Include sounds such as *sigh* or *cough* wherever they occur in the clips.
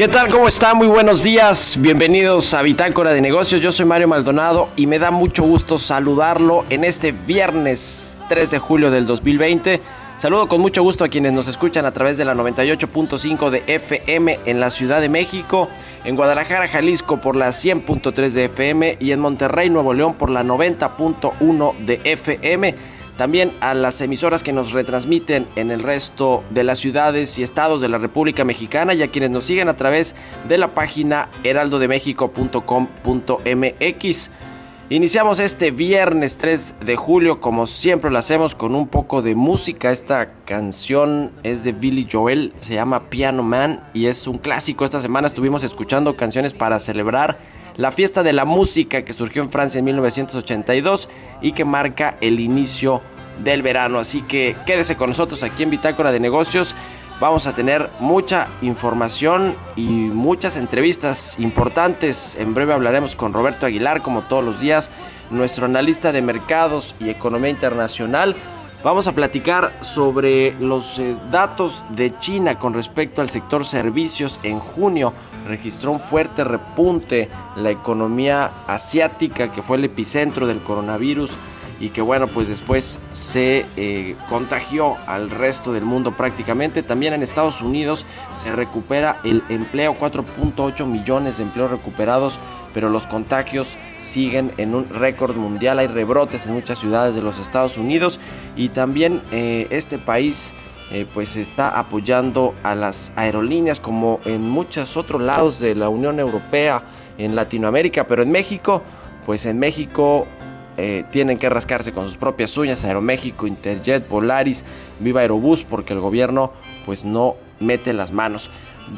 ¿Qué tal? ¿Cómo está? Muy buenos días. Bienvenidos a Bitácora de Negocios. Yo soy Mario Maldonado y me da mucho gusto saludarlo en este viernes 3 de julio del 2020. Saludo con mucho gusto a quienes nos escuchan a través de la 98.5 de FM en la Ciudad de México, en Guadalajara, Jalisco por la 100.3 de FM y en Monterrey, Nuevo León por la 90.1 de FM. También a las emisoras que nos retransmiten en el resto de las ciudades y estados de la República Mexicana y a quienes nos siguen a través de la página heraldodemexico.com.mx. Iniciamos este viernes 3 de julio, como siempre lo hacemos, con un poco de música. Esta canción es de Billy Joel, se llama Piano Man y es un clásico. Esta semana estuvimos escuchando canciones para celebrar la fiesta de la música que surgió en Francia en 1982 y que marca el inicio del verano. Así que quédese con nosotros aquí en Bitácora de Negocios. Vamos a tener mucha información y muchas entrevistas importantes. En breve hablaremos con Roberto Aguilar, como todos los días, nuestro analista de mercados y economía internacional. Vamos a platicar sobre los eh, datos de China con respecto al sector servicios. En junio registró un fuerte repunte la economía asiática que fue el epicentro del coronavirus y que bueno pues después se eh, contagió al resto del mundo prácticamente. También en Estados Unidos se recupera el empleo, 4.8 millones de empleos recuperados, pero los contagios siguen en un récord mundial. Hay rebrotes en muchas ciudades de los Estados Unidos y también eh, este país eh, pues está apoyando a las aerolíneas como en muchos otros lados de la Unión Europea, en Latinoamérica, pero en México, pues en México eh, tienen que rascarse con sus propias uñas, Aeroméxico, Interjet, Polaris, Viva Aerobús, porque el gobierno pues no mete las manos.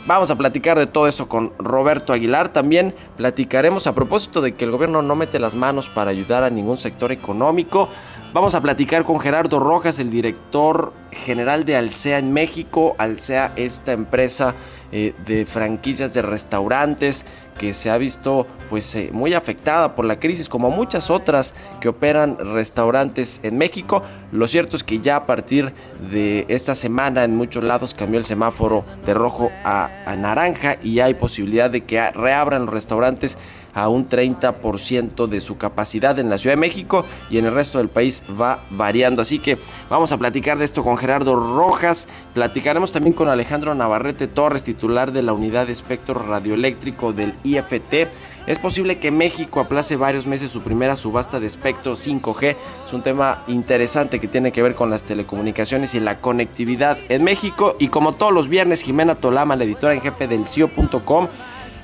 Vamos a platicar de todo eso con Roberto Aguilar. También platicaremos a propósito de que el gobierno no mete las manos para ayudar a ningún sector económico. Vamos a platicar con Gerardo Rojas, el director general de Alsea en México. Alsea, esta empresa eh, de franquicias de restaurantes que se ha visto pues eh, muy afectada por la crisis como muchas otras que operan restaurantes en México. Lo cierto es que ya a partir de esta semana en muchos lados cambió el semáforo de rojo a, a naranja y hay posibilidad de que reabran los restaurantes a un 30% de su capacidad en la Ciudad de México y en el resto del país va variando. Así que vamos a platicar de esto con Gerardo Rojas. Platicaremos también con Alejandro Navarrete Torres, titular de la unidad de espectro radioeléctrico del IFT. Es posible que México aplace varios meses su primera subasta de espectro 5G. Es un tema interesante que tiene que ver con las telecomunicaciones y la conectividad en México. Y como todos los viernes, Jimena Tolama, la editora en jefe del CIO.com,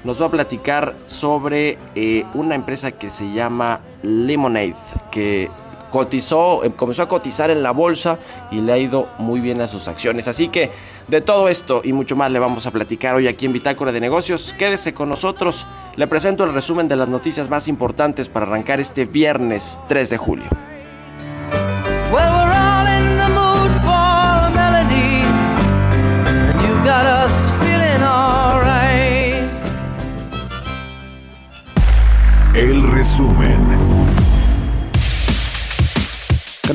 nos va a platicar sobre eh, una empresa que se llama Lemonade, que cotizó, eh, comenzó a cotizar en la bolsa y le ha ido muy bien a sus acciones. Así que de todo esto y mucho más le vamos a platicar hoy aquí en Bitácora de Negocios. Quédese con nosotros. Le presento el resumen de las noticias más importantes para arrancar este viernes 3 de julio.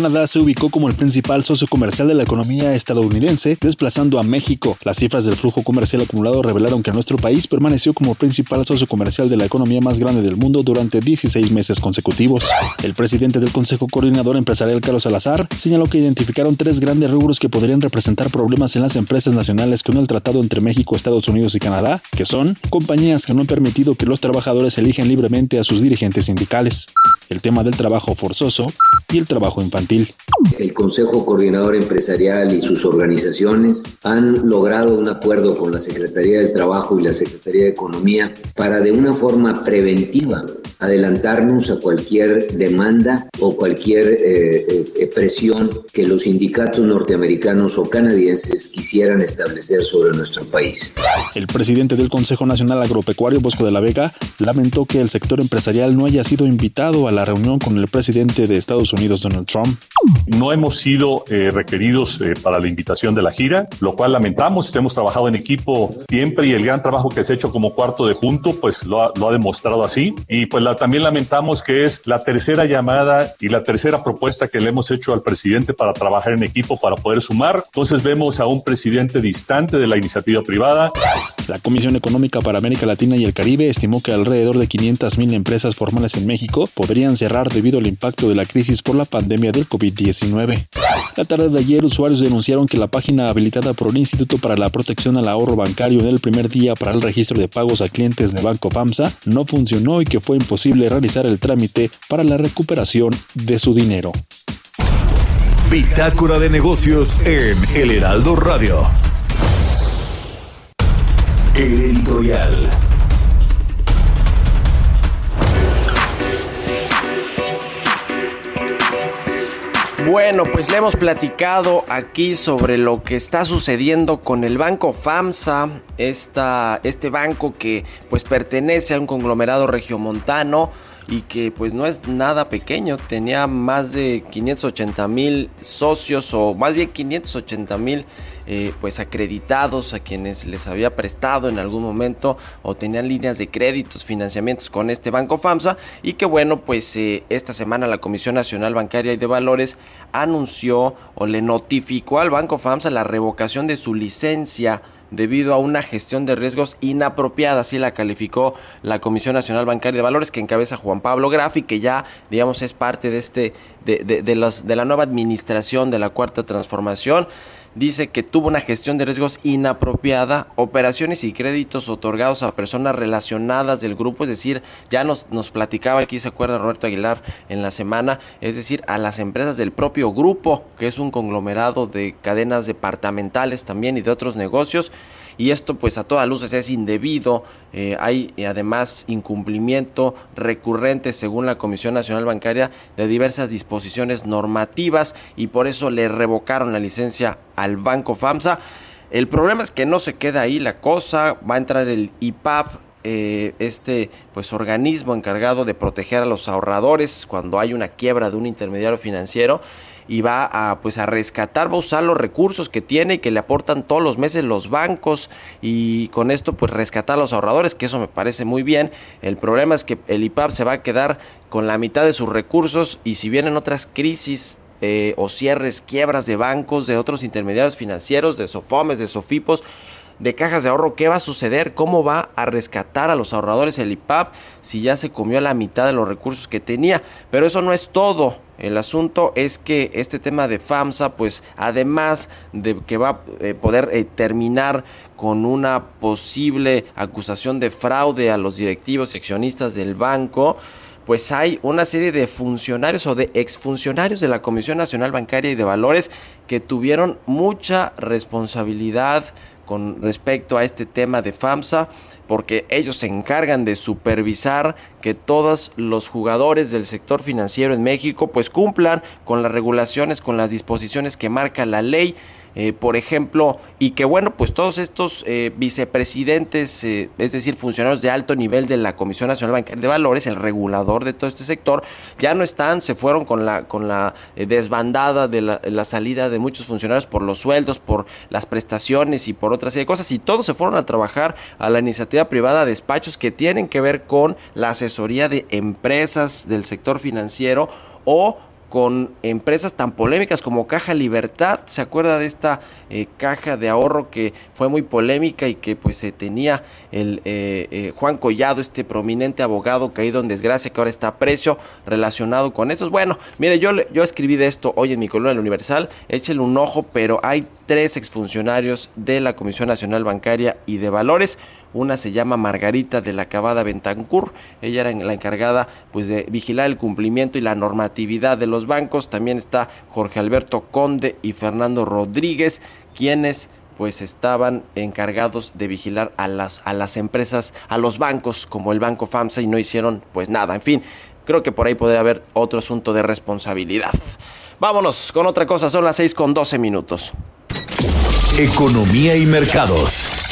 Canadá se ubicó como el principal socio comercial de la economía estadounidense, desplazando a México. Las cifras del flujo comercial acumulado revelaron que nuestro país permaneció como principal socio comercial de la economía más grande del mundo durante 16 meses consecutivos. El presidente del Consejo Coordinador Empresarial, Carlos Salazar, señaló que identificaron tres grandes rubros que podrían representar problemas en las empresas nacionales con el tratado entre México, Estados Unidos y Canadá, que son compañías que no han permitido que los trabajadores elijan libremente a sus dirigentes sindicales, el tema del trabajo forzoso y el trabajo infantil. El Consejo Coordinador Empresarial y sus organizaciones han logrado un acuerdo con la Secretaría de Trabajo y la Secretaría de Economía para de una forma preventiva adelantarnos a cualquier demanda o cualquier eh, eh, presión que los sindicatos norteamericanos o canadienses quisieran establecer sobre nuestro país. El presidente del Consejo Nacional Agropecuario, Bosco de la Vega, lamentó que el sector empresarial no haya sido invitado a la reunión con el presidente de Estados Unidos, Donald Trump. No hemos sido eh, requeridos para la invitación de la gira, lo cual lamentamos. Hemos trabajado en equipo siempre y el gran trabajo que se ha hecho como cuarto de punto, pues lo ha, lo ha demostrado así. Y pues la, también lamentamos que es la tercera llamada y la tercera propuesta que le hemos hecho al presidente para trabajar en equipo para poder sumar. Entonces vemos a un presidente distante de la iniciativa privada. La Comisión Económica para América Latina y el Caribe estimó que alrededor de 500.000 empresas formales en México podrían cerrar debido al impacto de la crisis por la pandemia del COVID-19. La tarde de ayer, usuarios denunciaron que la página habilitada por el Instituto para la Protección al Ahorro Bancario en el primer día para el registro de pagos a clientes de Banco FAMSA no funcionó y que fue imposible realizar el trámite para la recuperación de su dinero. Bitácora de negocios en El Heraldo Radio. El editorial. Bueno, pues le hemos platicado aquí sobre lo que está sucediendo con el banco FAMSA, esta, este banco que pues pertenece a un conglomerado regiomontano y que pues no es nada pequeño, tenía más de 580 mil socios o más bien 580 mil eh, pues acreditados a quienes les había prestado en algún momento o tenían líneas de créditos, financiamientos con este banco FAMSA y que bueno pues eh, esta semana la Comisión Nacional Bancaria y de Valores anunció o le notificó al banco FAMSA la revocación de su licencia debido a una gestión de riesgos inapropiada, así la calificó la Comisión Nacional Bancaria de Valores que encabeza Juan Pablo Grafi, que ya digamos es parte de este de, de, los, de la nueva administración de la cuarta transformación dice que tuvo una gestión de riesgos inapropiada, operaciones y créditos otorgados a personas relacionadas del grupo, es decir, ya nos, nos platicaba aquí, se acuerda Roberto Aguilar en la semana, es decir, a las empresas del propio grupo, que es un conglomerado de cadenas departamentales también y de otros negocios y esto pues a todas luces es indebido, eh, hay eh, además incumplimiento recurrente según la Comisión Nacional Bancaria de diversas disposiciones normativas y por eso le revocaron la licencia al Banco FAMSA. El problema es que no se queda ahí la cosa, va a entrar el IPAP, eh, este pues organismo encargado de proteger a los ahorradores cuando hay una quiebra de un intermediario financiero y va a pues a rescatar, va a usar los recursos que tiene y que le aportan todos los meses los bancos y con esto pues rescatar a los ahorradores, que eso me parece muy bien. El problema es que el IPAP se va a quedar con la mitad de sus recursos y si vienen otras crisis eh, o cierres, quiebras de bancos, de otros intermediarios financieros, de Sofomes, de Sofipos, de cajas de ahorro, ¿qué va a suceder? ¿Cómo va a rescatar a los ahorradores el IPAP si ya se comió la mitad de los recursos que tenía? Pero eso no es todo. El asunto es que este tema de FAMSA, pues además de que va a eh, poder eh, terminar con una posible acusación de fraude a los directivos y accionistas del banco, pues hay una serie de funcionarios o de exfuncionarios de la Comisión Nacional Bancaria y de Valores que tuvieron mucha responsabilidad con respecto a este tema de FAMSA, porque ellos se encargan de supervisar que todos los jugadores del sector financiero en México pues cumplan con las regulaciones, con las disposiciones que marca la ley eh, por ejemplo, y que bueno, pues todos estos eh, vicepresidentes, eh, es decir, funcionarios de alto nivel de la Comisión Nacional Bancaria de Valores, el regulador de todo este sector, ya no están, se fueron con la, con la desbandada de la, salida de muchos funcionarios por los sueldos, por las prestaciones y por otras cosas, y todos se fueron a trabajar a la iniciativa privada, despachos que tienen que ver con la asesoría de empresas del sector financiero o con empresas tan polémicas como Caja Libertad. ¿Se acuerda de esta eh, caja de ahorro que fue muy polémica y que pues se tenía el eh, eh, Juan Collado, este prominente abogado caído en desgracia que ahora está a precio relacionado con estos? Bueno, mire, yo, yo escribí de esto hoy en mi columna del Universal, échele un ojo, pero hay tres exfuncionarios de la Comisión Nacional Bancaria y de Valores. Una se llama Margarita de la Cabada Bentancur. Ella era la encargada pues de vigilar el cumplimiento y la normatividad de los bancos. También está Jorge Alberto Conde y Fernando Rodríguez, quienes pues estaban encargados de vigilar a las a las empresas, a los bancos como el Banco FAMSA y no hicieron pues nada. En fin, creo que por ahí podría haber otro asunto de responsabilidad. Vámonos con otra cosa, son las 6 con 12 minutos. Economía y mercados.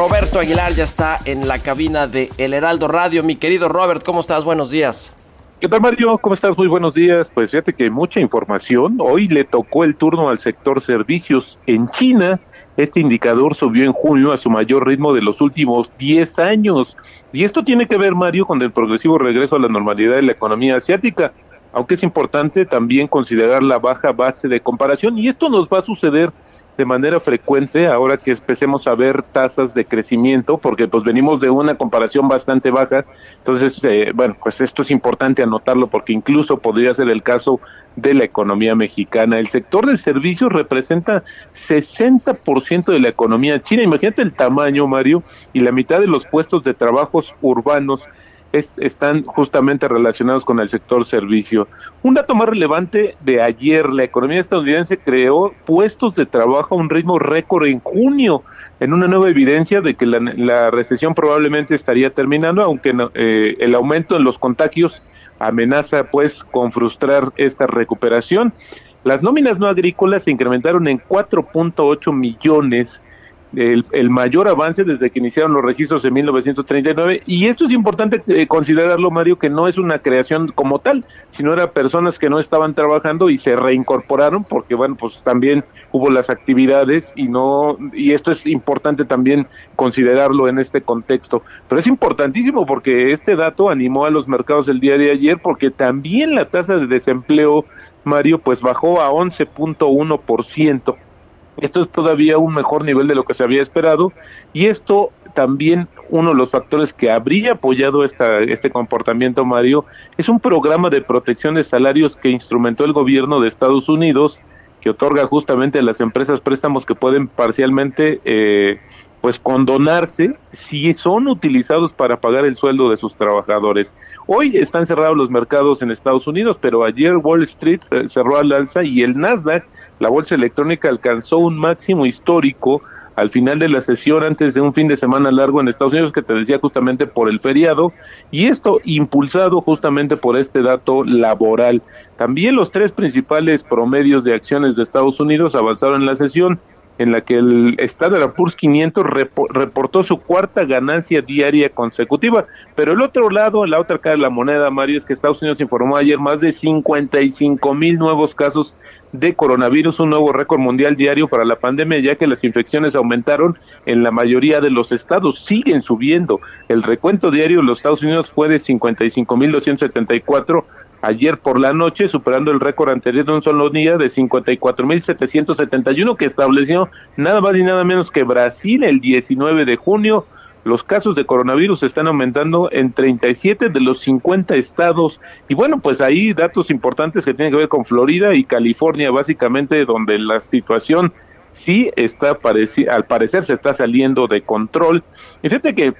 Roberto Aguilar ya está en la cabina de El Heraldo Radio. Mi querido Robert, ¿cómo estás? Buenos días. ¿Qué tal Mario? ¿Cómo estás? Muy buenos días. Pues fíjate que mucha información. Hoy le tocó el turno al sector servicios. En China, este indicador subió en junio a su mayor ritmo de los últimos 10 años. Y esto tiene que ver, Mario, con el progresivo regreso a la normalidad de la economía asiática. Aunque es importante también considerar la baja base de comparación. Y esto nos va a suceder de manera frecuente ahora que empecemos a ver tasas de crecimiento, porque pues venimos de una comparación bastante baja, entonces, eh, bueno, pues esto es importante anotarlo porque incluso podría ser el caso de la economía mexicana. El sector de servicios representa 60% de la economía china, imagínate el tamaño, Mario, y la mitad de los puestos de trabajos urbanos están justamente relacionados con el sector servicio. Un dato más relevante de ayer, la economía estadounidense creó puestos de trabajo a un ritmo récord en junio, en una nueva evidencia de que la, recesión probablemente estaría terminando, aunque eh, el aumento en los contagios amenaza pues con frustrar esta recuperación. Las nóminas no agrícolas se incrementaron en 4.8 millones el, mayor avance desde que iniciaron los registros en 1939 y esto es importante eh, considerarlo Mario que no es una creación como tal sino era personas que no estaban trabajando y se reincorporaron porque bueno pues también hubo las actividades y no y esto es importante también considerarlo en este contexto. Pero es importantísimo porque este dato animó a los mercados el día de ayer porque también la tasa de desempleo Mario pues bajó a 11.1 por ciento *laughs* esto es todavía un mejor nivel de lo que se había esperado y esto también uno de los factores que habría apoyado esta, este comportamiento, Mario, es un programa de protección de salarios que instrumentó el gobierno de Estados Unidos, que otorga justamente a las empresas préstamos que pueden parcialmente eh, pues condonarse si son utilizados para pagar el sueldo de sus trabajadores. Hoy están cerrados los mercados en Estados Unidos, pero ayer Wall Street eh, cerró al alza y el Nasdaq, la bolsa electrónica, alcanzó un máximo histórico al final de la sesión antes de un fin de semana largo en Estados Unidos que te decía justamente por el feriado y esto impulsado justamente por este dato laboral. También los tres principales promedios de acciones de Estados Unidos avanzaron en la sesión en la que el Standard Poor's 500 reportó su cuarta ganancia diaria consecutiva. Pero el otro lado, la otra cara de la moneda, Mario, es que Estados Unidos informó ayer más de 55 mil nuevos casos de coronavirus, un nuevo récord mundial diario para la pandemia, ya que las infecciones aumentaron en la mayoría de los estados, siguen subiendo. El recuento diario en los Estados Unidos fue de 55 mil 274 ayer por la noche, superando el récord anterior de un solo día de 54.771 que estableció nada más y nada menos que Brasil el 19 de junio. Los casos de coronavirus están aumentando en 37 de los 50 estados. Y bueno, pues ahí datos importantes que tienen que ver con Florida y California, básicamente donde la situación sí está, al parecer se está saliendo de control. Y fíjate que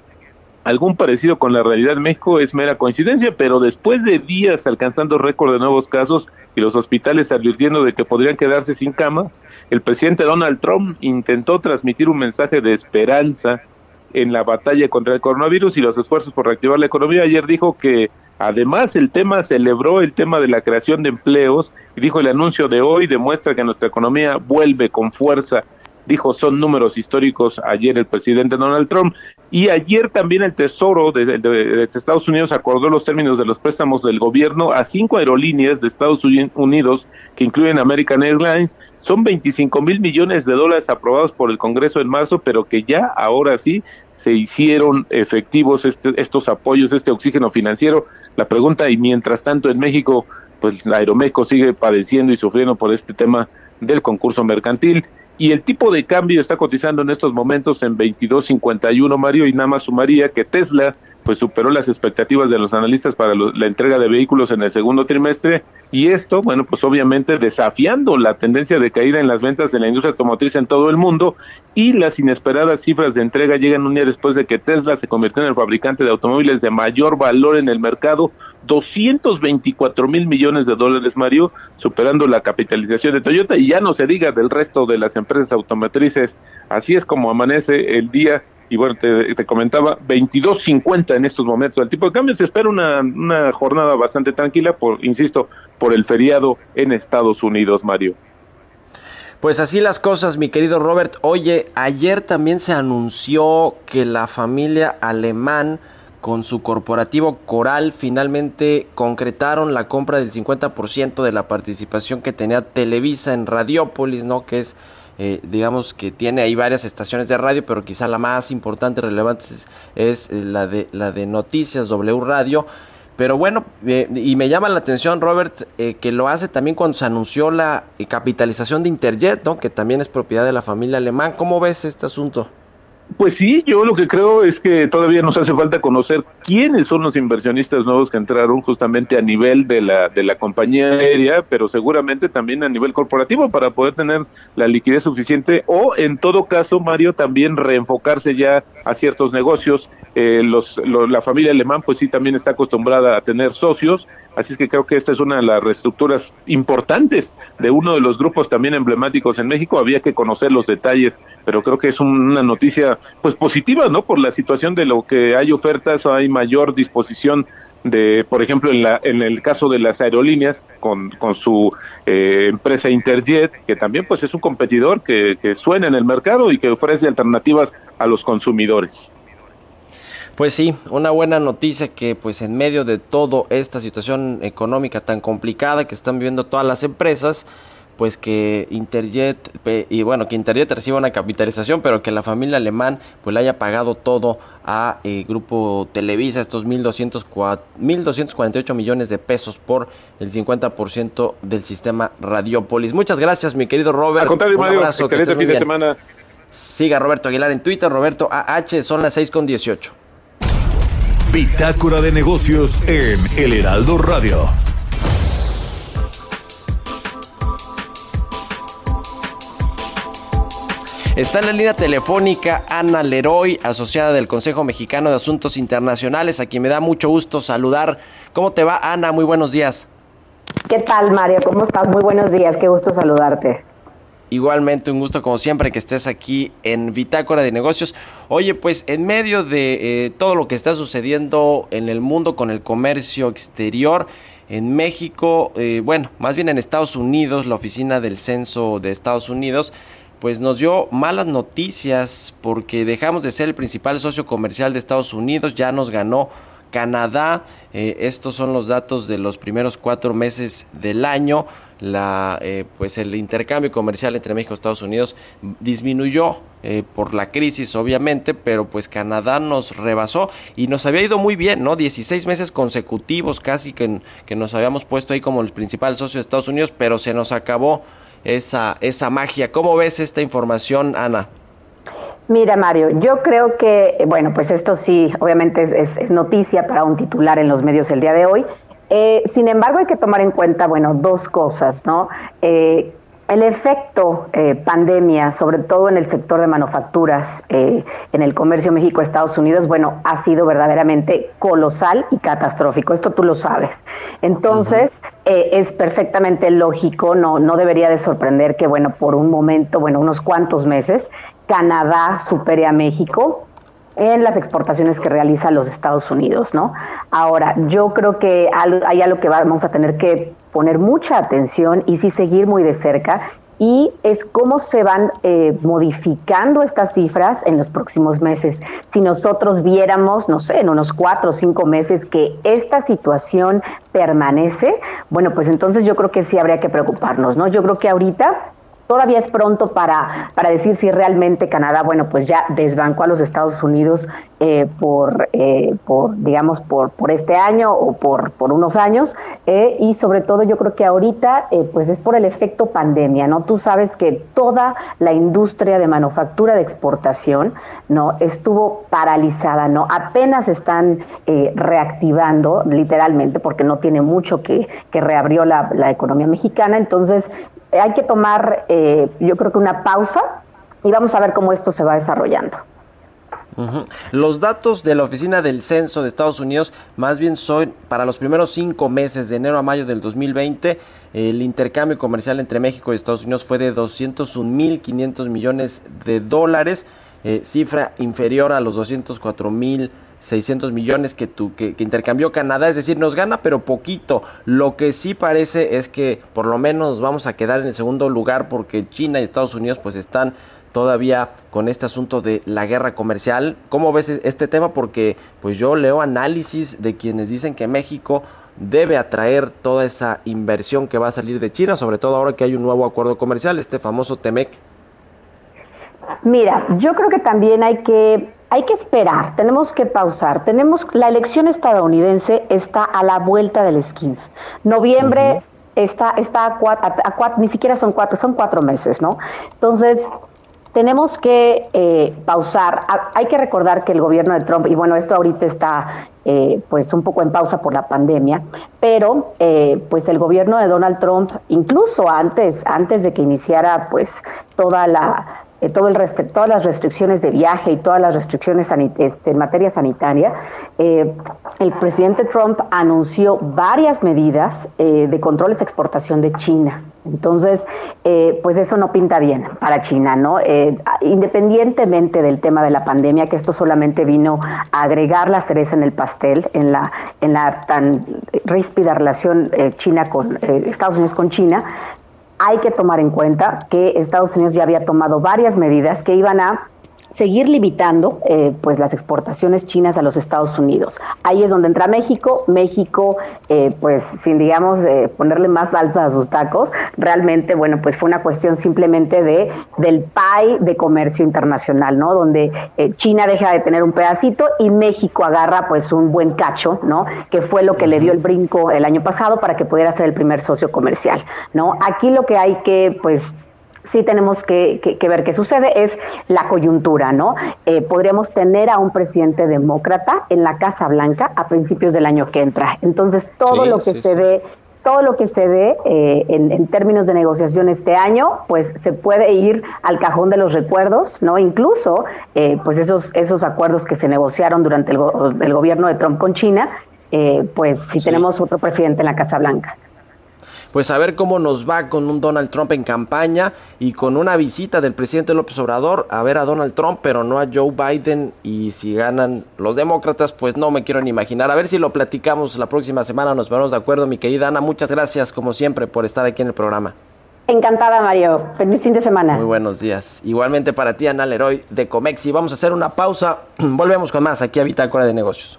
algún parecido con la realidad de México es mera coincidencia, pero después de días alcanzando récord de nuevos casos y los hospitales advirtiendo de que podrían quedarse sin camas, el presidente Donald Trump intentó transmitir un mensaje de esperanza en la batalla contra el coronavirus y los esfuerzos por reactivar la economía. Ayer dijo que además el tema celebró el tema de la creación de empleos y dijo el anuncio de hoy demuestra que nuestra economía vuelve con fuerza dijo son números históricos ayer el presidente Donald Trump y ayer también el Tesoro de, Estados Unidos acordó los términos de los préstamos del gobierno a cinco aerolíneas de Estados Unidos que incluyen American Airlines. Son 25 mil millones de dólares aprobados por el Congreso en marzo, pero que ya ahora sí se hicieron efectivos este, estos apoyos, este oxígeno financiero. La pregunta, y mientras tanto en México, pues la Aeromeco sigue padeciendo y sufriendo por este tema del concurso mercantil y el tipo de cambio está cotizando en estos momentos en 22.51 Mario y nada más sumaría que Tesla pues superó las expectativas de los analistas para la entrega de vehículos en el segundo trimestre y esto, bueno, pues obviamente desafiando la tendencia de caída en las ventas de la industria automotriz en todo el mundo y las inesperadas cifras de entrega llegan un día después de que Tesla se convirtió en el fabricante de automóviles de mayor valor en el mercado, 224 mil millones de dólares, Mario, superando la capitalización de Toyota y ya no se diga del resto de las empresas automotrices. Así es como amanece el día y bueno, te, comentaba, 22.50 en estos momentos. El tipo de cambio se espera una, una jornada bastante tranquila, por, insisto, por el feriado en Estados Unidos, Mario. Pues así las cosas, mi querido Robert. Oye, ayer también se anunció que la familia alemán con su corporativo Coral finalmente concretaron la compra del 50% de la participación que tenía Televisa en Radiópolis, ¿no? Que es, eh, digamos, que tiene ahí varias estaciones de radio, pero quizá la más importante, relevante es, eh, la, de, la de Noticias W Radio. Pero bueno, eh, y me llama la atención, Robert, que lo hace también cuando se anunció la capitalización de Interjet, ¿no? que también es propiedad de la familia alemán. ¿Cómo ves este asunto? Pues sí, yo lo que creo es que todavía nos hace falta conocer quiénes son los inversionistas nuevos que entraron justamente a nivel de la, de la compañía aérea, pero seguramente también a nivel corporativo para poder tener la liquidez suficiente o en todo caso, Mario, también reenfocarse ya a ciertos negocios. Eh, los, la familia alemán pues sí también está acostumbrada a tener socios, así es que creo que esta es una de las reestructuras importantes de uno de los grupos también emblemáticos en México. Había que conocer los detalles, pero creo que es una noticia pues positiva, ¿no? Por la situación de lo que hay ofertas hay mayor disposición de, por ejemplo, en, la, en el caso de las aerolíneas, con, con su eh, empresa Interjet, que también pues es un competidor que suena en el mercado y que ofrece alternativas a los consumidores. Pues sí, una buena noticia que pues en medio de toda esta situación económica tan complicada que están viviendo todas las empresas, pues que Interjet y bueno que Interjet reciba una capitalización pero que la familia alemán pues le haya pagado todo a eh, grupo Televisa estos 1248 millones de pesos por el 50% del sistema Radiopolis. Muchas gracias mi querido Robert. un abrazo, excelente fin de semana. Siga Roberto Aguilar en Twitter, Roberto AH, son las 6 con 18. Bitácora de negocios en El Heraldo Radio. Está en la línea telefónica Ana Leroy, asociada del Consejo Mexicano de Asuntos Internacionales, a quien me da mucho gusto saludar. ¿Cómo te va, Ana? Muy buenos días. ¿Qué tal, Mario? ¿Cómo estás? Muy buenos días, qué gusto saludarte. Igualmente, un gusto como siempre que estés aquí en Bitácora de Negocios. Oye, pues en medio de eh, todo lo que está sucediendo en el mundo con el comercio exterior, en México, eh, bueno, más bien en Estados Unidos, la oficina del censo de Estados Unidos pues nos dio malas noticias porque dejamos de ser el principal socio comercial de Estados Unidos, ya nos ganó Canadá, eh, estos son los datos de los primeros cuatro meses del año, la, eh, pues el intercambio comercial entre México y Estados Unidos disminuyó eh, por la crisis obviamente, pero pues Canadá nos rebasó y nos había ido muy bien, ¿no? 16 meses consecutivos casi que, que nos habíamos puesto ahí como el principal socio de Estados Unidos, pero se nos acabó esa, esa magia. ¿Cómo ves esta información, Ana? Mira, Mario, yo creo que, bueno, pues esto sí, obviamente es, noticia para un titular en los medios el día de hoy. Eh, sin embargo, hay que tomar en cuenta, bueno, dos cosas, ¿no? Eh, el efecto eh, pandemia, sobre todo en el sector de manufacturas, en el comercio México-Estados Unidos, bueno, ha sido verdaderamente colosal y catastrófico. Esto tú lo sabes. Entonces, eh, es perfectamente lógico, no, no debería de sorprender que, bueno, por un momento, bueno, unos cuantos meses, Canadá supere a México en las exportaciones que realiza los Estados Unidos, ¿no? Ahora, yo creo que hay algo que vamos a tener que poner mucha atención y sí seguir muy de cerca, y es cómo se van eh, modificando estas cifras en los próximos meses. Si nosotros viéramos, no sé, en unos cuatro o cinco meses que esta situación permanece, bueno, pues entonces yo creo que sí habría que preocuparnos, ¿no? Yo creo que ahorita Todavía es pronto para, para decir si realmente Canadá, bueno, pues ya desbancó a los Estados Unidos eh, por, eh, por, digamos, por, por este año o por, por unos años. Eh, y sobre todo yo creo que ahorita, pues es por el efecto pandemia, ¿no? Tú sabes que toda la industria de manufactura de exportación, ¿no? Estuvo paralizada, ¿no? Apenas están reactivando, literalmente, porque no tiene mucho que, que reabrió la, la economía mexicana. Entonces, hay que tomar, eh, yo creo que una pausa y vamos a ver cómo esto se va desarrollando. Los datos de la Oficina del Censo de Estados Unidos más bien son para los primeros cinco meses de enero a mayo del 2020. El intercambio comercial entre México y Estados Unidos fue de 201.500 millones de dólares, eh, cifra inferior a los 204.000 600 millones que, tu, que, intercambió Canadá, es decir, nos gana pero poquito. Lo que sí parece es que por lo menos nos vamos a quedar en el segundo lugar porque China y Estados Unidos pues están todavía con este asunto de la guerra comercial. ¿Cómo ves e-, este tema? Porque pues yo leo análisis de quienes dicen que México debe atraer toda esa inversión que va a salir de China, sobre todo ahora que hay un nuevo acuerdo comercial, este famoso TEMEC. Mira, yo creo que también hay que hay que esperar, tenemos que pausar. Tenemos la elección estadounidense está a la vuelta de la esquina. Noviembre está está a cuatro, ni siquiera son cuatro, son cuatro meses, ¿no? Entonces tenemos que eh, pausar. Hay que recordar que el gobierno de Trump, y bueno, esto ahorita está eh, pues un poco en pausa por la pandemia, pero eh, pues el gobierno de Donald Trump, incluso antes, antes de que iniciara pues toda la eh, todo el todas las restricciones de viaje y todas las restricciones este, en materia sanitaria, eh, el presidente Trump anunció varias medidas eh, de controles de exportación de China. Entonces, pues eso no pinta bien para China, ¿no? independientemente del tema de la pandemia, que esto solamente vino a agregar la cereza en el pastel, en la, en la tan ríspida relación China con Estados Unidos con China, hay que tomar en cuenta que Estados Unidos ya había tomado varias medidas que iban a seguir limitando eh, pues las exportaciones chinas a los Estados Unidos. Ahí es donde entra México. México, eh, pues sin digamos eh, ponerle más salsa a sus tacos, realmente bueno pues fue una cuestión simplemente de del PAI de comercio internacional, ¿no? Donde China deja de tener un pedacito y México agarra pues un buen cacho, ¿no? Que fue lo que le dio el brinco el año pasado para que pudiera ser el primer socio comercial, ¿no? Aquí lo que hay que pues sí tenemos que, ver qué sucede, es la coyuntura, ¿no? Eh, podríamos tener a un presidente demócrata en la Casa Blanca a principios del año que entra. Entonces, todo lo que se ve todo lo que se dé eh, en, términos de negociación este año, pues se puede ir al cajón de los recuerdos, ¿no? Incluso, eh, pues esos, esos acuerdos que se negociaron durante el, gobierno de Trump con China, pues si tenemos otro presidente en la Casa Blanca pues a ver cómo nos va con un Donald Trump en campaña y con una visita del presidente López Obrador a ver a Donald Trump, pero no a Joe Biden. Y si ganan los demócratas, pues no me quiero ni imaginar. A ver si lo platicamos la próxima semana, nos ponemos de acuerdo, mi querida Ana. Muchas gracias, como siempre, por estar aquí en el programa. Encantada, Mario. Feliz fin de semana. Muy buenos días. Igualmente para ti, Ana Leroy de Comexi. Vamos a hacer una pausa. *clears throat* Volvemos con más aquí a Bitácora de Negocios.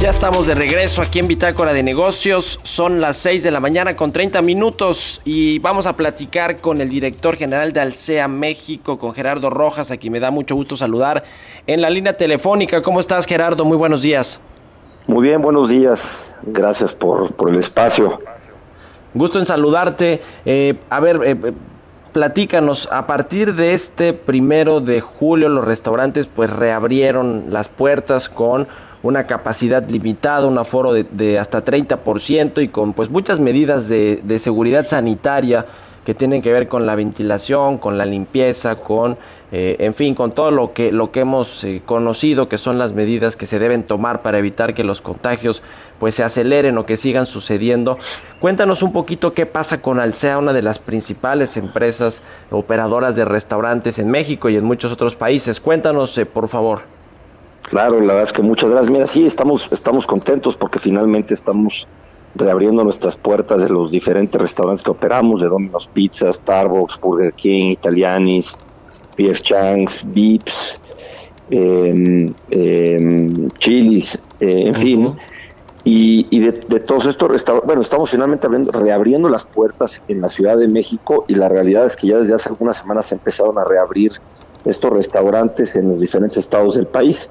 Ya estamos de regreso aquí en Bitácora de Negocios. Son las 6 de la mañana con 30 minutos y vamos a platicar con el director general de Alcea México, con Gerardo Rojas, a quien me da mucho gusto saludar en la línea telefónica. ¿Cómo estás, Gerardo? Muy buenos días. Muy bien, buenos días. Gracias por, el espacio. Gusto en saludarte. Eh, a ver, eh, platícanos, a partir de este primero de julio los restaurantes pues reabrieron las puertas con una capacidad limitada, un aforo de, de hasta 30% y con pues muchas medidas de, seguridad sanitaria que tienen que ver con la ventilación, con la limpieza, con eh, en fin, con todo lo que, lo que hemos eh, conocido, que son las medidas que se deben tomar para evitar que los contagios pues se aceleren o que sigan sucediendo. Cuéntanos un poquito qué pasa con Alsea, una de las principales empresas operadoras de restaurantes en México y en muchos otros países. Cuéntanos, eh, por favor. Claro, la verdad es que muchas gracias. Mira, sí, estamos, estamos contentos porque finalmente estamos reabriendo nuestras puertas de los diferentes restaurantes que operamos, de Domino's Pizza, Starbucks, Burger King, Italianis, PF Changs, Vips, eh, eh, Chilis, eh, en fin. Y, de, todos estos restaurantes, bueno, estamos finalmente reabriendo las puertas en la Ciudad de México y la realidad es que ya desde hace algunas semanas se empezaron a reabrir estos restaurantes en los diferentes estados del país,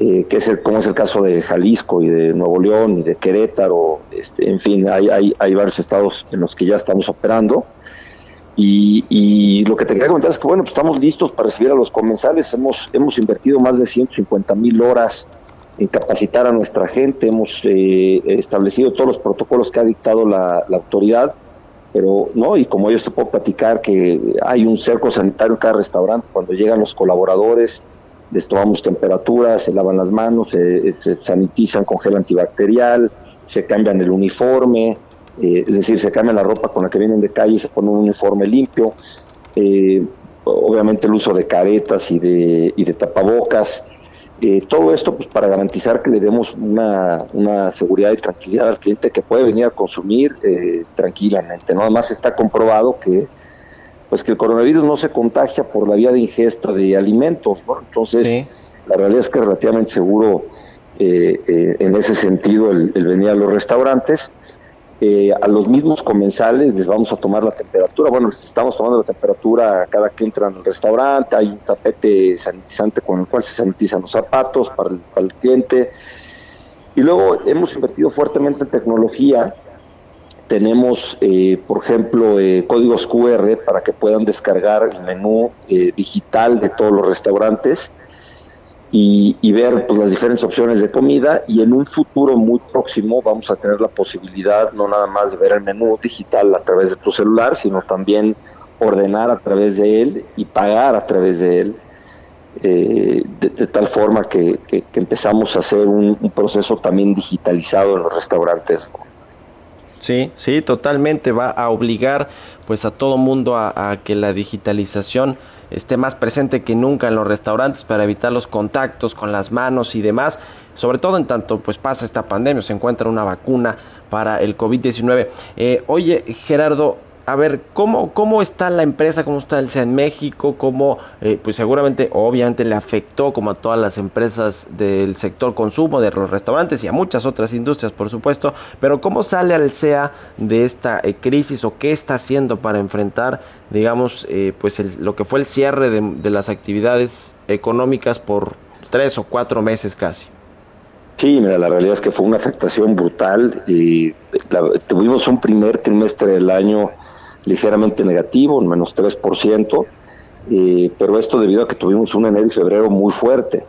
eh, que es el, como es el caso de Jalisco y de Nuevo León y de Querétaro, este, en fin, hay, hay, hay varios estados en los que ya estamos operando. Y, lo que te quería comentar es que, bueno, pues estamos listos para recibir a los comensales. Hemos, hemos invertido más de 150 mil horas en capacitar a nuestra gente. Hemos eh, establecido todos los protocolos que ha dictado la, autoridad. Pero, ¿no? Y como yo te puedo platicar que hay un cerco sanitario en cada restaurante. Cuando llegan los colaboradores, les tomamos temperatura, se lavan las manos, se, sanitizan con gel antibacterial, se cambian el uniforme eh, es decir, se cambia la ropa con la que vienen de calle y se pone un uniforme limpio, eh, obviamente el uso de caretas y de, y de tapabocas, eh, todo esto pues para garantizar que le demos una, seguridad y tranquilidad al cliente que puede venir a consumir tranquilamente. ¿no? Además está comprobado que pues que el coronavirus no se contagia por la vía de ingesta de alimentos, entonces la realidad es que es relativamente seguro en ese sentido el venir a los restaurantes. Eh, a los mismos comensales les vamos a tomar la temperatura. Bueno, les estamos tomando la temperatura cada que entran al restaurante. Hay un tapete sanitizante con el cual se sanitizan los zapatos para el, cliente. Y luego hemos invertido fuertemente en tecnología. Tenemos, eh, por ejemplo, eh, códigos QR para que puedan descargar el menú digital de todos los restaurantes y, ver pues, las diferentes opciones de comida y en un futuro muy próximo vamos a tener la posibilidad no nada más de ver el menú digital a través de tu celular, sino también ordenar a través de él y pagar a través de él, eh, de, tal forma que, empezamos a hacer un, proceso también digitalizado en los restaurantes. Sí, sí, totalmente va a obligar pues a todo mundo a que la digitalización esté más presente que nunca en los restaurantes para evitar los contactos con las manos y demás, sobre todo en tanto pues pasa esta pandemia, se encuentra una vacuna para el COVID-19. Eh, oye, Gerardo, a ver, ¿cómo, ¿cómo está la empresa? ¿Cómo está el en México? ¿Cómo, eh, pues seguramente, obviamente le afectó como a todas las empresas del sector consumo, de los restaurantes y a muchas otras industrias, por supuesto, pero ¿cómo sale al SEA de esta eh, crisis o qué está haciendo para enfrentar, digamos, eh, pues lo que fue el cierre de, de las actividades económicas por tres o cuatro meses casi? Sí, mira, la realidad es que fue una afectación brutal y tuvimos un primer trimestre del año ligeramente negativo, un menos 3%, eh, pero esto debido a que tuvimos un enero y febrero muy fuerte.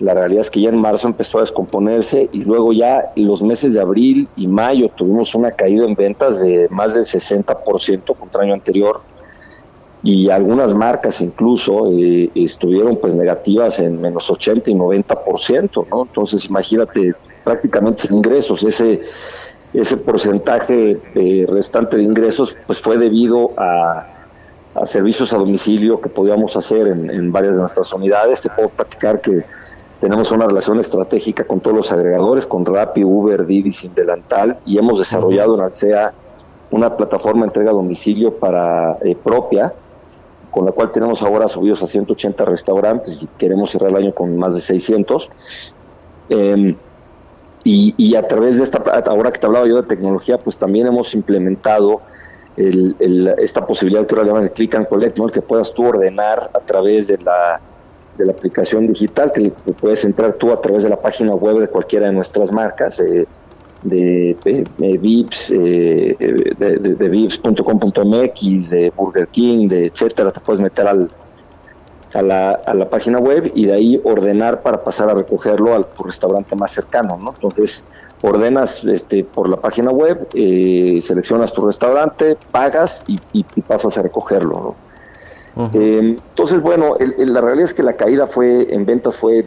La realidad es que ya en marzo empezó a descomponerse y luego ya en los meses de abril y mayo tuvimos una caída en ventas de más del 60% contra el año anterior y algunas marcas incluso eh, estuvieron pues negativas en menos 80 y 90%, ¿no? Entonces imagínate prácticamente sin ingresos, ese ese porcentaje eh, restante de ingresos pues fue debido a, servicios a domicilio que podíamos hacer en, varias de nuestras unidades. Te puedo platicar que tenemos una relación estratégica con todos los agregadores, con Rappi, Uber, Didi, Sin Delantal, y hemos desarrollado en Alsea una plataforma de entrega a domicilio para eh, propia, con la cual tenemos ahora subidos a 180 restaurantes y queremos cerrar el año con más de 600. Y, a través de esta, ahora que te hablaba yo de tecnología, pues también hemos implementado esta posibilidad que ahora llaman el click and collect, ¿no? el que puedas tú ordenar a través de la, de la aplicación digital, que puedes entrar tú a través de la página web de cualquiera de nuestras marcas, eh, de, de, Vips, eh, de, de, de Vips.com.mx, de Burger King, de etcétera, te puedes meter al, a la, a la página web y de ahí ordenar para pasar a recogerlo al tu restaurante más cercano, ¿no? Entonces, ordenas este, por la página web, eh, seleccionas tu restaurante, pagas y, pasas a recogerlo. Eh, entonces, bueno, la realidad es que la caída fue en ventas fue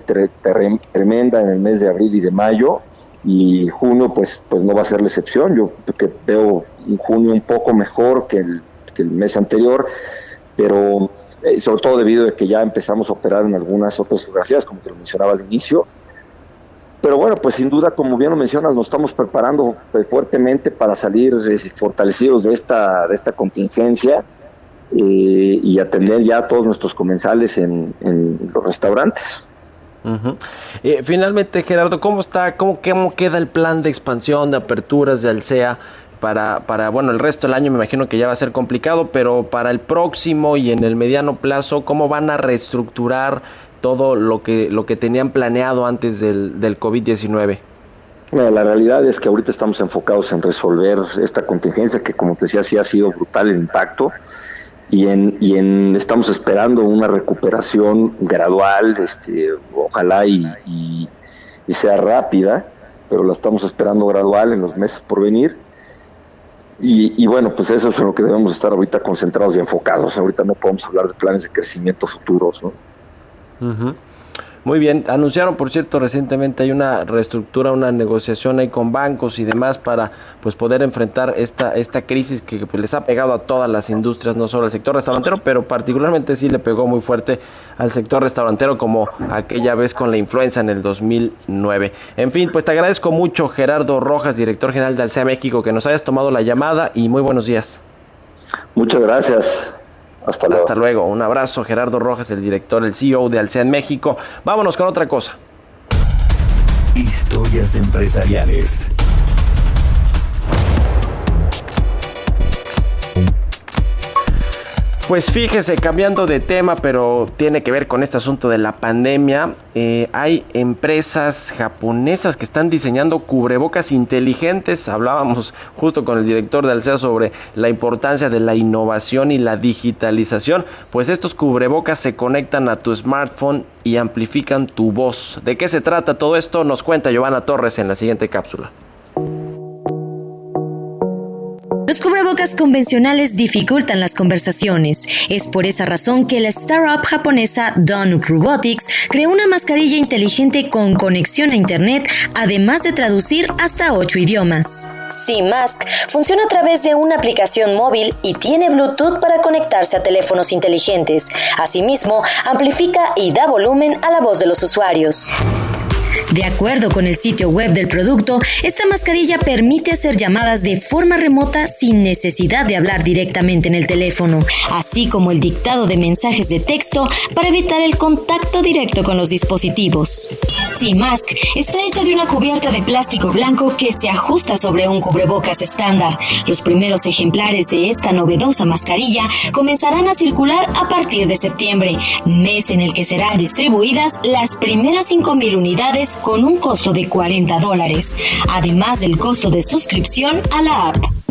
tremenda en el mes de abril y de mayo y junio pues pues no va a ser la excepción. Yo que veo un junio un poco mejor que el, que el mes anterior, pero eh, sobre todo debido a que ya empezamos a operar en algunas otras geografías, como te lo mencionaba al inicio. Pero bueno, pues sin duda, como bien lo mencionas, nos estamos preparando eh, fuertemente para salir eh, fortalecidos de esta, de esta contingencia y atender ya a todos nuestros comensales en, los restaurantes. finalmente, Gerardo, ¿cómo está, cómo, cómo queda el plan de expansión, de aperturas de Alsea? Para, para, bueno, el resto del año me imagino que ya va a ser complicado, pero para el próximo y en el mediano plazo, ¿cómo van a reestructurar todo lo que, lo que tenían planeado antes del, del COVID-19? la realidad es que ahorita estamos enfocados en resolver esta contingencia que, como te decía, sí ha sido brutal el impacto y en, y en estamos esperando una recuperación gradual, este, ojalá y, y sea rápida, pero la estamos esperando gradual en los meses por venir y, bueno, pues eso es lo que debemos estar ahorita concentrados y enfocados. Ahorita no podemos hablar de planes de crecimiento futuros, ¿no? Muy bien, anunciaron por cierto recientemente hay una reestructura, una negociación ahí con bancos y demás para pues poder enfrentar esta esta crisis que pues, les ha pegado a todas las industrias, no solo al sector restaurantero, pero particularmente sí le pegó muy fuerte al sector restaurantero como aquella vez con la influenza en el 2009. En fin, pues te agradezco mucho Gerardo Rojas, director general de Alcea México, que nos hayas tomado la llamada y muy buenos días. Muchas gracias. Hasta luego. Hasta luego. Un abrazo, Gerardo Rojas, el director, el CEO de Alcea en México. Vámonos con otra cosa. Historias empresariales. Pues fíjese, cambiando de tema, pero tiene que ver con este asunto de la pandemia, eh, hay empresas japonesas que están diseñando cubrebocas inteligentes. Hablábamos justo con el director de Alcea sobre la importancia de la innovación y la digitalización. Pues estos cubrebocas se conectan a tu smartphone y amplifican tu voz. ¿De qué se trata todo esto? Nos cuenta Giovanna Torres en la siguiente cápsula. Los cubrebocas convencionales dificultan las conversaciones. Es por esa razón que la startup japonesa Donut Robotics creó una mascarilla inteligente con conexión a Internet, además de traducir hasta ocho idiomas. C-Mask funciona a través de una aplicación móvil y tiene Bluetooth para conectarse a teléfonos inteligentes. Asimismo, amplifica y da volumen a la voz de los usuarios. De acuerdo con el sitio web del producto, esta mascarilla permite hacer llamadas de forma remota sin necesidad de hablar directamente en el teléfono, así como el dictado de mensajes de texto para evitar el contacto directo con los dispositivos. C-Mask está hecha de una cubierta de plástico blanco que se ajusta sobre un cubrebocas estándar. Los primeros ejemplares de esta novedosa mascarilla comenzarán a circular a partir de septiembre, mes en el que serán distribuidas las primeras 5.000 unidades con un costo de 40 dólares, además del costo de suscripción a la app.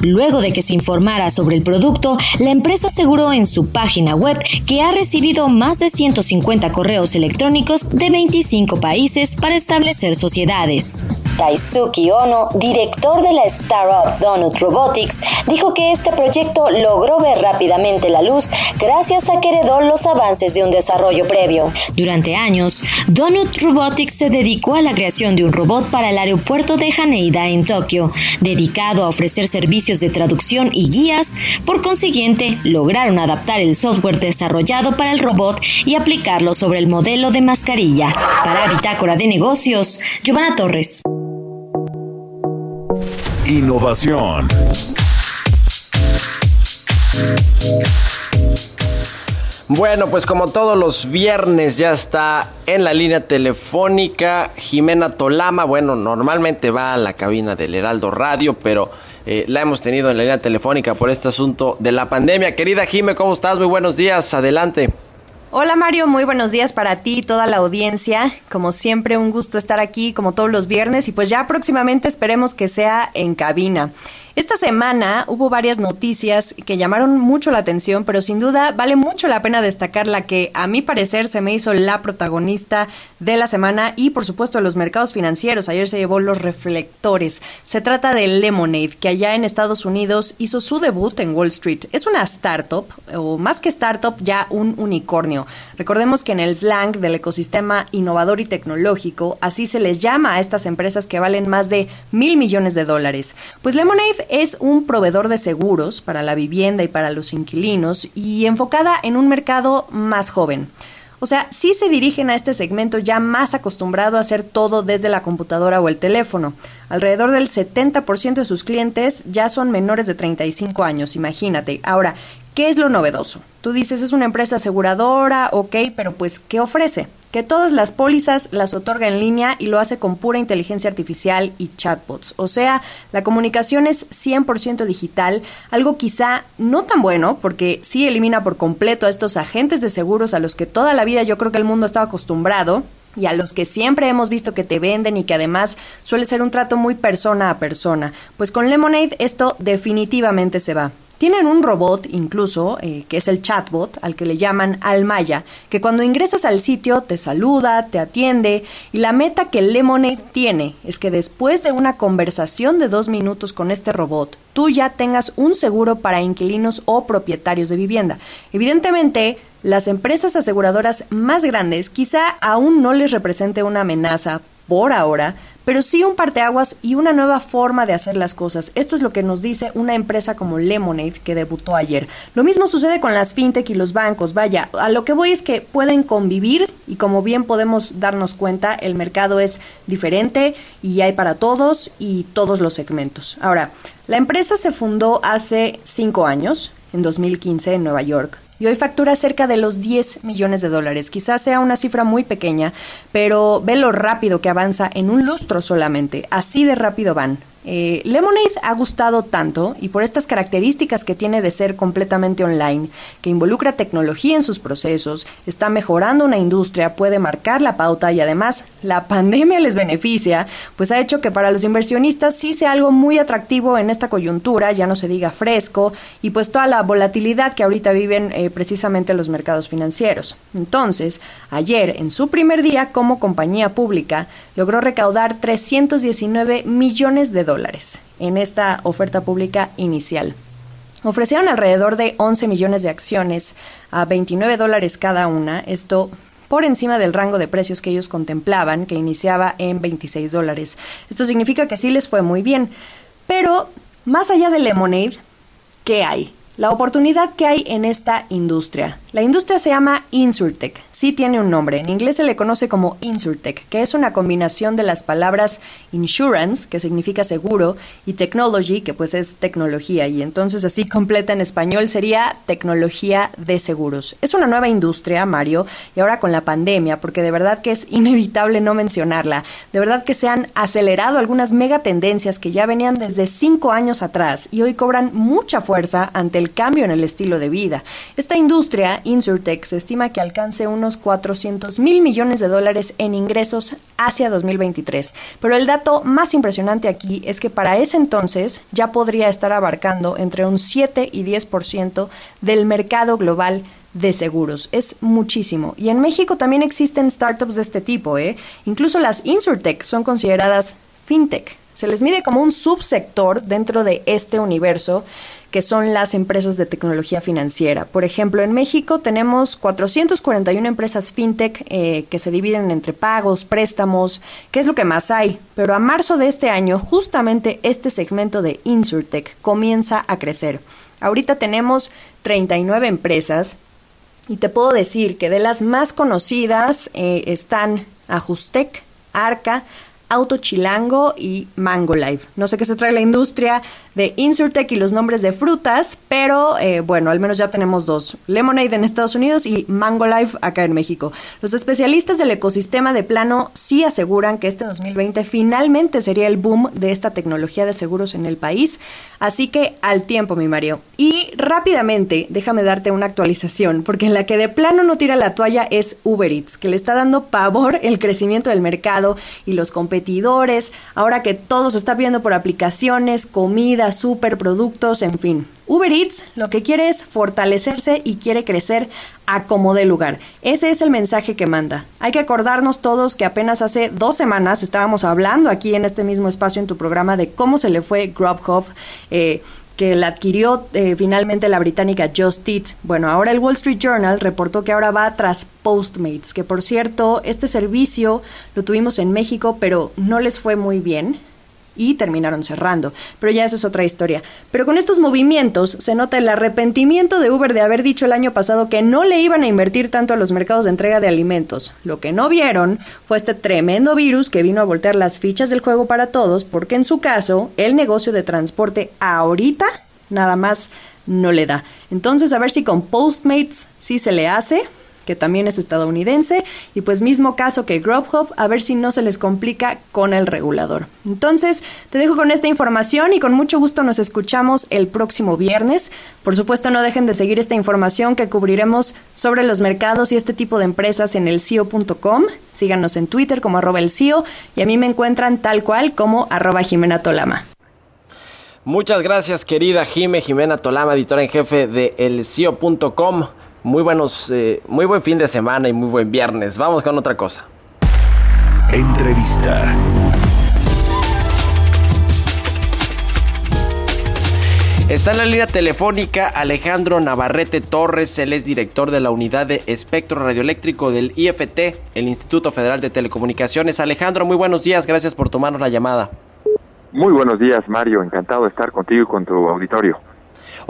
Luego de que se informara sobre el producto, la empresa aseguró en su página web que ha recibido más de 150 correos electrónicos de 25 países para establecer sociedades. Taisuki Ono, director de la startup Donut Robotics, dijo que este proyecto logró ver rápidamente la luz gracias a que heredó los avances de un desarrollo previo. Durante años, Donut Robotics se dedicó a la creación de un robot para el aeropuerto de Haneda en Tokio, dedicado a ofrecer servicios de traducción y guías. Por consiguiente, lograron adaptar el software desarrollado para el robot y aplicarlo sobre el modelo de mascarilla. Para Bitácora de Negocios, Giovanna Torres. Innovación. Bueno, pues como todos los viernes ya está en la línea telefónica Jimena Tolama. Bueno, normalmente va a la cabina del Heraldo Radio, pero eh, la hemos tenido en la línea telefónica por este asunto de la pandemia. Querida Jime, ¿cómo estás? Muy buenos días, adelante. Hola Mario, muy buenos días para ti y toda la audiencia. Como siempre, un gusto estar aquí como todos los viernes y pues ya próximamente esperemos que sea en cabina. Esta semana hubo varias noticias que llamaron mucho la atención, pero sin duda vale mucho la pena destacar la que a mi parecer se me hizo la protagonista de la semana y por supuesto los mercados financieros. Ayer se llevó los reflectores. Se trata de Lemonade, que allá en Estados Unidos hizo su debut en Wall Street. Es una startup, o más que startup, ya un unicornio. Recordemos que en el slang del ecosistema innovador y tecnológico, así se les llama a estas empresas que valen más de mil millones de dólares. Pues Lemonade es un proveedor de seguros para la vivienda y para los inquilinos y enfocada en un mercado más joven. O sea, sí se dirigen a este segmento ya más acostumbrado a hacer todo desde la computadora o el teléfono. Alrededor del 70% de sus clientes ya son menores de 35 años, imagínate. Ahora, ¿qué es lo novedoso? Tú dices, es una empresa aseguradora, ok, pero pues, ¿qué ofrece? Que todas las pólizas las otorga en línea y lo hace con pura inteligencia artificial y chatbots. O sea, la comunicación es 100% digital, algo quizá no tan bueno porque sí elimina por completo a estos agentes de seguros a los que toda la vida yo creo que el mundo estaba acostumbrado y a los que siempre hemos visto que te venden y que además suele ser un trato muy persona a persona. Pues con Lemonade esto definitivamente se va. Tienen un robot incluso, eh, que es el chatbot, al que le llaman Almaya, que cuando ingresas al sitio te saluda, te atiende, y la meta que Lemonade tiene es que después de una conversación de dos minutos con este robot, tú ya tengas un seguro para inquilinos o propietarios de vivienda. Evidentemente, las empresas aseguradoras más grandes quizá aún no les represente una amenaza por ahora, pero sí un parteaguas y una nueva forma de hacer las cosas. Esto es lo que nos dice una empresa como Lemonade que debutó ayer. Lo mismo sucede con las fintech y los bancos. Vaya, a lo que voy es que pueden convivir y como bien podemos darnos cuenta, el mercado es diferente y hay para todos y todos los segmentos. Ahora, la empresa se fundó hace cinco años, en 2015 en Nueva York y hoy factura cerca de los 10 millones de dólares. Quizás sea una cifra muy pequeña, pero ve lo rápido que avanza en un lustro solamente. Así de rápido van. Eh, Lemonade ha gustado tanto y por estas características que tiene de ser completamente online, que involucra tecnología en sus procesos, está mejorando una industria, puede marcar la pauta y además la *laughs* pandemia les beneficia, pues ha hecho que para los inversionistas sí sea algo muy atractivo en esta coyuntura, ya no se diga fresco, y pues toda la volatilidad que ahorita viven eh, precisamente los mercados financieros. Entonces, ayer, en su primer día como compañía pública, logró recaudar 319 millones de dólares en esta oferta pública inicial. Ofrecieron alrededor de 11 millones de acciones a 29 dólares cada una, esto por encima del rango de precios que ellos contemplaban, que iniciaba en 26 dólares. Esto significa que sí les fue muy bien. Pero, más allá de Lemonade, ¿qué hay? La oportunidad que hay en esta industria. La industria se llama Insurtech. Sí tiene un nombre. En inglés se le conoce como Insurtech, que es una combinación de las palabras insurance, que significa seguro, y technology, que pues es tecnología. Y entonces así completa en español sería tecnología de seguros. Es una nueva industria, Mario, y ahora con la pandemia, porque de verdad que es inevitable no mencionarla. De verdad que se han acelerado algunas megatendencias que ya venían desde cinco años atrás y hoy cobran mucha fuerza ante el cambio en el estilo de vida. Esta industria, Insurtech, se estima que alcance unos 400 mil millones de dólares en ingresos hacia 2023. Pero el dato más impresionante aquí es que para ese entonces ya podría estar abarcando entre un 7 y 10% del mercado global de seguros. Es muchísimo. Y en México también existen startups de este tipo, ¿eh? Incluso las Insurtech son consideradas fintech. Se les mide como un subsector dentro de este universo que son las empresas de tecnología financiera. Por ejemplo, en México tenemos 441 empresas fintech eh, que se dividen entre pagos, préstamos, que es lo que más hay. Pero a marzo de este año, justamente este segmento de Insurtech comienza a crecer. Ahorita tenemos 39 empresas y te puedo decir que de las más conocidas eh, están Ajustec, Arca, Auto Chilango y Mango Life. No sé qué se trae la industria de Insurtech y los nombres de frutas, pero eh, bueno, al menos ya tenemos dos. Lemonade en Estados Unidos y Mango Life acá en México. Los especialistas del ecosistema de plano sí aseguran que este 2020 finalmente sería el boom de esta tecnología de seguros en el país. Así que al tiempo, mi Mario. Y rápidamente, déjame darte una actualización, porque la que de plano no tira la toalla es Uber Eats, que le está dando pavor el crecimiento del mercado y los competidores competidores, ahora que todo se está viendo por aplicaciones, comida, superproductos, en fin. Uber Eats lo que quiere es fortalecerse y quiere crecer a como de lugar. Ese es el mensaje que manda. Hay que acordarnos todos que apenas hace dos semanas estábamos hablando aquí en este mismo espacio en tu programa de cómo se le fue Grubhub. Eh, que la adquirió eh, finalmente la británica Just Eat. Bueno, ahora el Wall Street Journal reportó que ahora va tras Postmates, que por cierto, este servicio lo tuvimos en México, pero no les fue muy bien y terminaron cerrando. Pero ya esa es otra historia. Pero con estos movimientos se nota el arrepentimiento de Uber de haber dicho el año pasado que no le iban a invertir tanto a los mercados de entrega de alimentos. Lo que no vieron fue este tremendo virus que vino a voltear las fichas del juego para todos, porque en su caso, el negocio de transporte ahorita nada más no le da. Entonces, a ver si con Postmates sí se le hace que también es estadounidense, y pues mismo caso que Grubhub, a ver si no se les complica con el regulador. Entonces, te dejo con esta información y con mucho gusto nos escuchamos el próximo viernes. Por supuesto, no dejen de seguir esta información que cubriremos sobre los mercados y este tipo de empresas en el CIO.com. Síganos en Twitter como arroba el y a mí me encuentran tal cual como arroba Jimena Tolama. Muchas gracias, querida Jime, Jimena Tolama, editora en jefe de elcio.com. Muy buenos, eh, muy buen fin de semana y muy buen viernes. Vamos con otra cosa. Entrevista. Está en la línea telefónica Alejandro Navarrete Torres, él es director de la unidad de espectro radioeléctrico del IFT, el Instituto Federal de Telecomunicaciones. Alejandro, muy buenos días, gracias por tomarnos la llamada. Muy buenos días, Mario, encantado de estar contigo y con tu auditorio.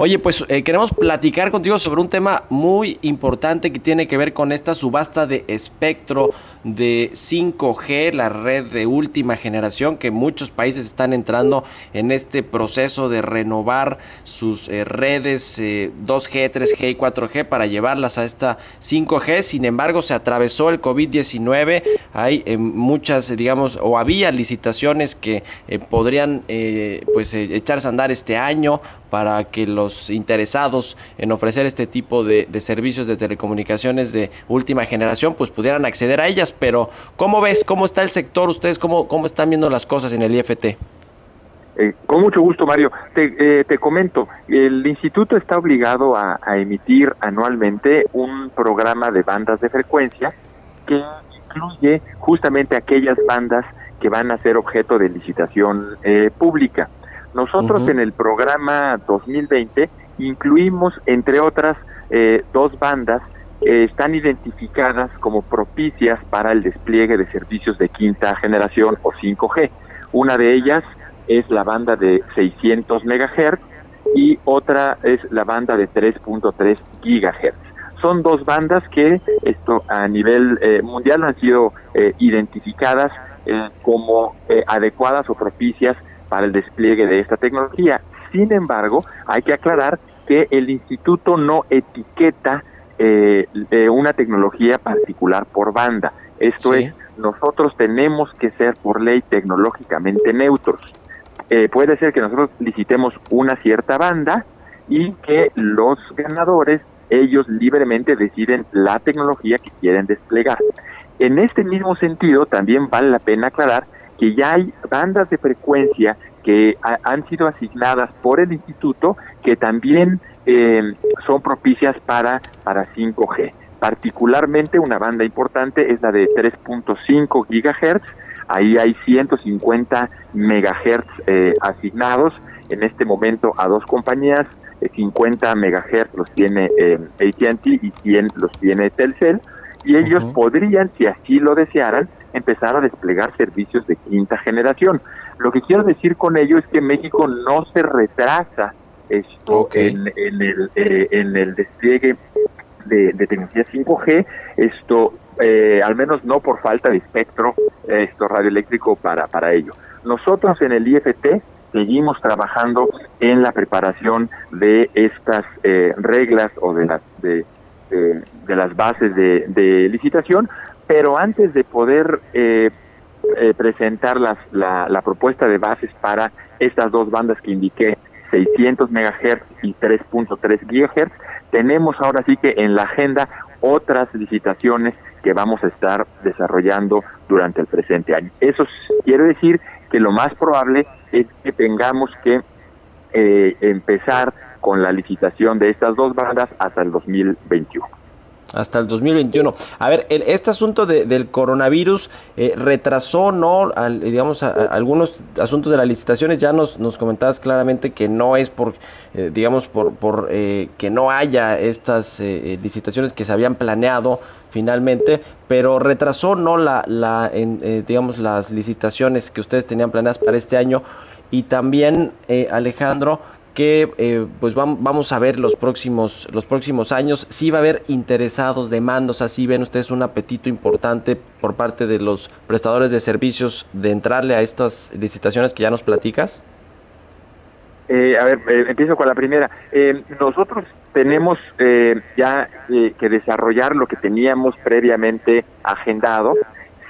Oye, pues eh, queremos platicar contigo sobre un tema muy importante que tiene que ver con esta subasta de espectro de 5G, la red de última generación, que muchos países están entrando en este proceso de renovar sus eh, redes 2G, 3G y 4G para llevarlas a esta 5G. Sin embargo, se atravesó el COVID-19, hay eh, muchas, digamos, o había licitaciones que podrían pues echarse a andar este año para que los interesados en ofrecer este tipo de, servicios de telecomunicaciones de última generación pues pudieran acceder a ellas. Pero ¿cómo ves? ¿Cómo está el sector? ¿Ustedes cómo, cómo están viendo las cosas en el IFT? Eh, con mucho gusto, Mario. Te, eh, comento, el instituto está obligado a, emitir anualmente un programa de bandas de frecuencia que incluye justamente aquellas bandas que van a ser objeto de licitación eh, pública. Nosotros en el programa 2020 incluimos, entre otras, eh, dos bandas que están identificadas como propicias para el despliegue de servicios de quinta generación o 5G. Una de ellas es la banda de 600 MHz y otra es la banda de 3.3 GHz. Son dos bandas que esto a nivel eh, mundial han sido eh, identificadas como adecuadas o propicias para el despliegue de esta tecnología. Sin embargo, hay que aclarar que el instituto no etiqueta eh, una tecnología particular por banda. Esto es, nosotros tenemos que ser por ley tecnológicamente neutros. Eh, puede ser que nosotros licitemos una cierta banda y que los ganadores, ellos libremente deciden la tecnología que quieren desplegar. En este mismo sentido, también vale la pena aclarar que ya hay bandas de frecuencia que han sido asignadas por el instituto que también eh, son propicias para, para 5G. Particularmente una banda importante es la de 3.5 gigahertz, ahí hay 150 megahertz eh, asignados en este momento a dos compañías, 50 eh, megahertz los tiene AT&T y 100 los tiene Telcel, y ellos podrían, si así lo desearan, empezar a desplegar servicios de quinta generación. Lo que quiero decir con ello es que México no se retrasa esto en, el, eh, en el despliegue de, tecnología 5G, esto eh, al menos no por falta de espectro esto radioeléctrico para, para ello. Nosotros en el IFT seguimos trabajando en la preparación de estas eh, reglas o de las de, de, las bases de, de licitación pero antes de poder eh, eh, presentar las, la, propuesta de bases para estas dos bandas que indiqué, 600 MHz y 3.3 GHz, tenemos ahora sí que en la agenda otras licitaciones que vamos a estar desarrollando durante el presente año. Eso quiere decir que lo más probable es que tengamos que eh, empezar con la licitación de estas dos bandas hasta el 2021 hasta el 2021. A ver, este asunto del coronavirus eh, retrasó, ¿no? digamos, algunos asuntos de las licitaciones. Ya nos, nos comentabas claramente que no es por, eh, digamos, por, por que no haya estas licitaciones que se habían planeado finalmente, pero retrasó, ¿no? La, la digamos, las licitaciones que ustedes tenían planeadas para este año. Y también, Alejandro, que eh, pues vamos a ver los próximos, los próximos años. Si va a haber interesados, demandos, así ven ustedes un apetito importante por parte de los prestadores de servicios de entrarle a estas licitaciones que ya nos platicas. Eh, a ver, eh, empiezo con la primera. nosotros tenemos ya que desarrollar lo que teníamos previamente agendado.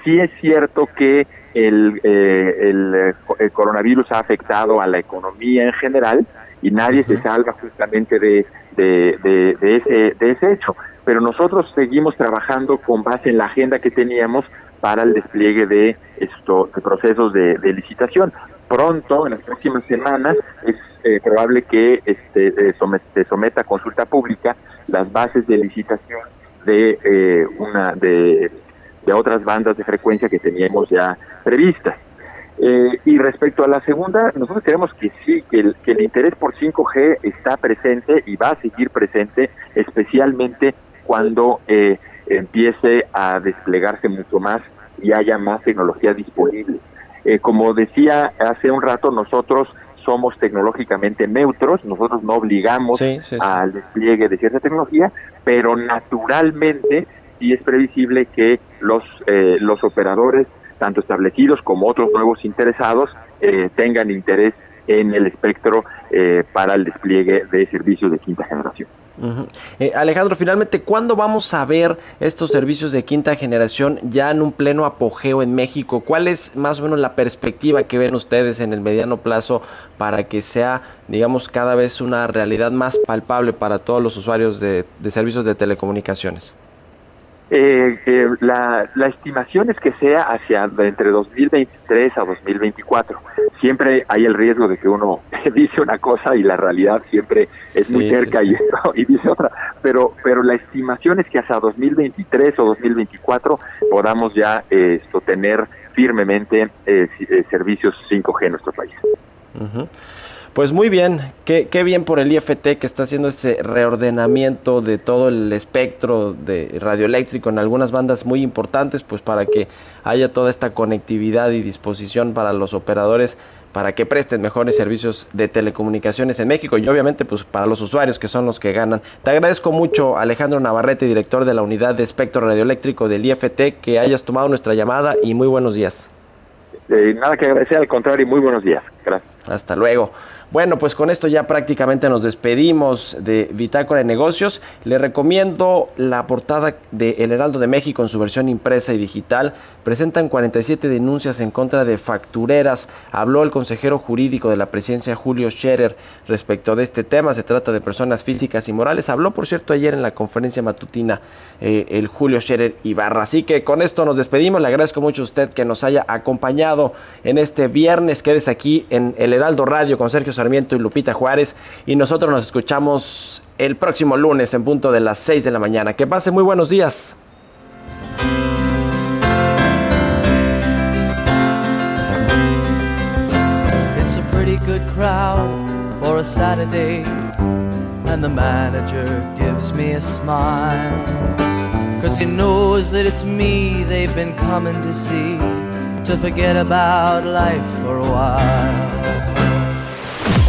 Sí es cierto que el, el, coronavirus ha afectado a la economía en general, y nadie se salga justamente de, de, ese, de ese hecho. Pero nosotros seguimos trabajando con base en la agenda que teníamos para el despliegue de estos procesos de, licitación. Pronto, en las próximas semanas, es eh, probable que este, eh, se someta a consulta pública las bases de licitación de eh, una de, de otras bandas de frecuencia que teníamos ya previstas. Eh, y respecto a la segunda, nosotros creemos que sí, que el, que el interés por 5G está presente y va a seguir presente, especialmente cuando eh, empiece a desplegarse mucho más y haya más tecnología disponible. Eh, como decía hace un rato, nosotros somos tecnológicamente neutros, nosotros no obligamos al despliegue de cierta tecnología, pero naturalmente sí es previsible que los, los operadores tanto establecidos como otros nuevos interesados eh, tengan interés en el espectro eh, para el despliegue de servicios de quinta generación. Eh, Alejandro, finalmente, ¿cuándo vamos a ver estos servicios de quinta generación ya en un pleno apogeo en México? ¿Cuál es más o menos la perspectiva que ven ustedes en el mediano plazo para que sea, digamos, cada vez una realidad más palpable para todos los usuarios de servicios de telecomunicaciones? Eh, la, la, estimación es que sea hacia entre 2023 a 2024. Siempre hay el riesgo de que uno *laughs* dice una cosa y la realidad siempre es muy cerca Y, *laughs* y, dice otra. Pero, pero la estimación es que hacia 2023 o 2024 podamos ya eh, tener firmemente eh, eh servicios 5G en nuestro país. Pues muy bien, qué, qué, bien por el IFT que está haciendo este reordenamiento de todo el espectro de radioeléctrico en algunas bandas muy importantes, pues para que haya toda esta conectividad y disposición para los operadores para que presten mejores servicios de telecomunicaciones en México y obviamente pues para los usuarios que son los que ganan. Te agradezco mucho Alejandro Navarrete, director de la unidad de espectro radioeléctrico del IFT, que hayas tomado nuestra llamada y muy buenos días. Eh, nada que agradecer, al contrario, y muy buenos días. Gracias. Hasta luego. Bueno, pues con esto ya prácticamente nos despedimos de Bitácora de Negocios. Le recomiendo la portada de El Heraldo de México en su versión impresa y digital. Presentan 47 denuncias en contra de factureras. Habló el consejero jurídico de la presidencia Julio Scherer respecto de este tema. Se trata de personas físicas y morales. Habló, por cierto, ayer en la conferencia matutina eh, el Julio Scherer Ibarra. Así que con esto nos despedimos. Le agradezco mucho a usted que nos haya acompañado en este viernes. Quédese aquí en El Heraldo Radio con Sergio Sarmiento y Lupita Juárez. Y nosotros nos escuchamos el próximo lunes en punto de las 6 de la mañana. Que pase muy buenos días. It's a pretty good crowd for a Saturday. And the manager gives me a smile. Cause he knows that it's me they've been coming to see. To forget about life for a while.